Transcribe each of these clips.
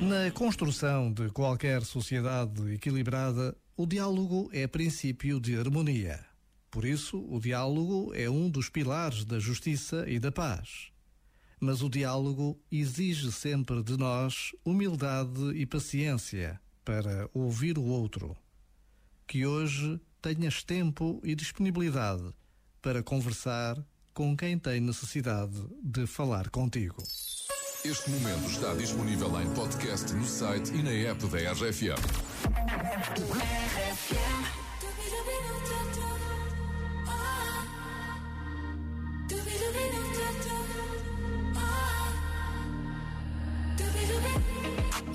Na construção de qualquer sociedade equilibrada, o diálogo é princípio de harmonia. Por isso, o diálogo é um dos pilares da justiça e da paz. Mas o diálogo exige sempre de nós humildade e paciência para ouvir o outro. Que hoje tenhas tempo e disponibilidade para conversar com quem tem necessidade de falar contigo. Este momento está disponível em podcast no site e na app da RFM.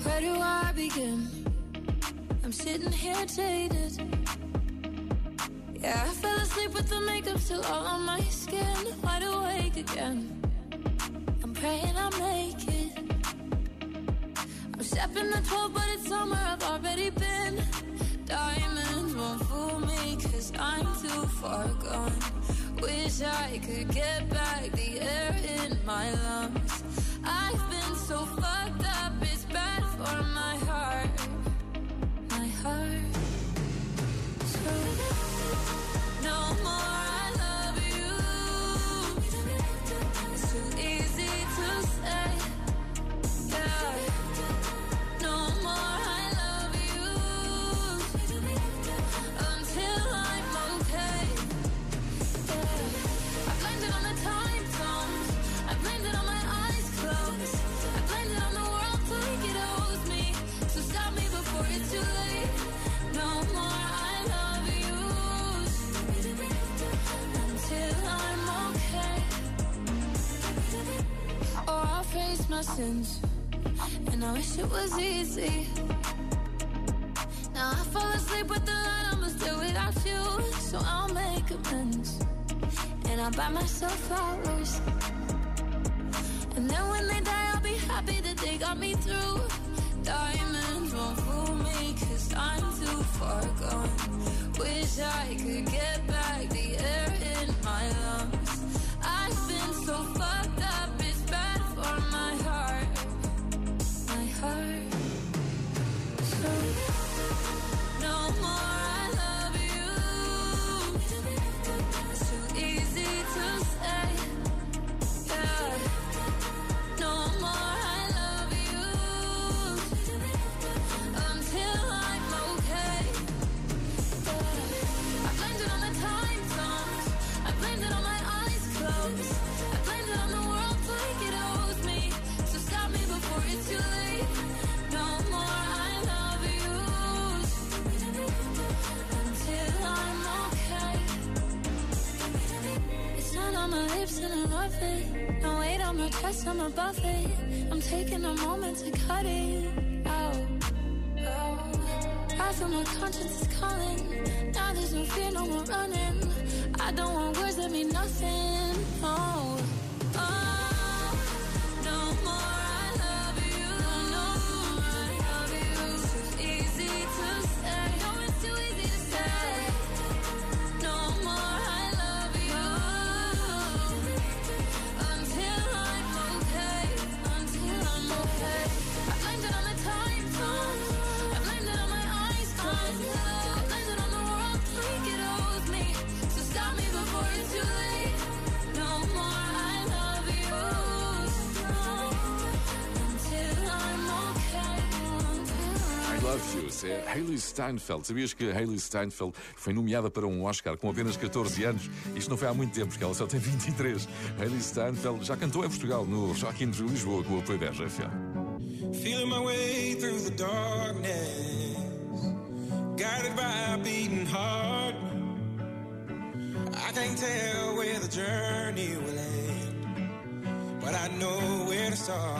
Where do I begin? I'm sitting here jaded. Yeah, I fell asleep with the makeup still all on my skin. Wide awake again. Praying I make it. I'm stepping the 12, but it's summer, I've already been. Diamonds won't fool me, cause I'm too far gone. Wish I could get back face my sins. And I wish it was easy. Now I fall asleep with the light, I'ma still without you. So I'll make amends. And I'll buy myself flowers. And then when they die, I'll be happy that they got me through. Diamonds won't fool me, cause I'm too far gone. Wish I could get back love it. No weight on my chest, I'm above it. I'm taking a moment to cut it out. Oh. I feel my conscience is calling. Now there's no fear, no more running. I don't want words that mean nothing. Oh, oh, Love You é Hayley Steinfeld. Sabias que Hayley Steinfeld foi nomeada para um Oscar com apenas 14 anos? Isto não foi há muito tempo, porque ela só tem 23. Hayley Steinfeld já cantou em Portugal no Rock in Lisboa com o apoio da RFM. Feeling my way through the darkness, guided by a beating heart. I can't tell where the journey will end, but I know where to start.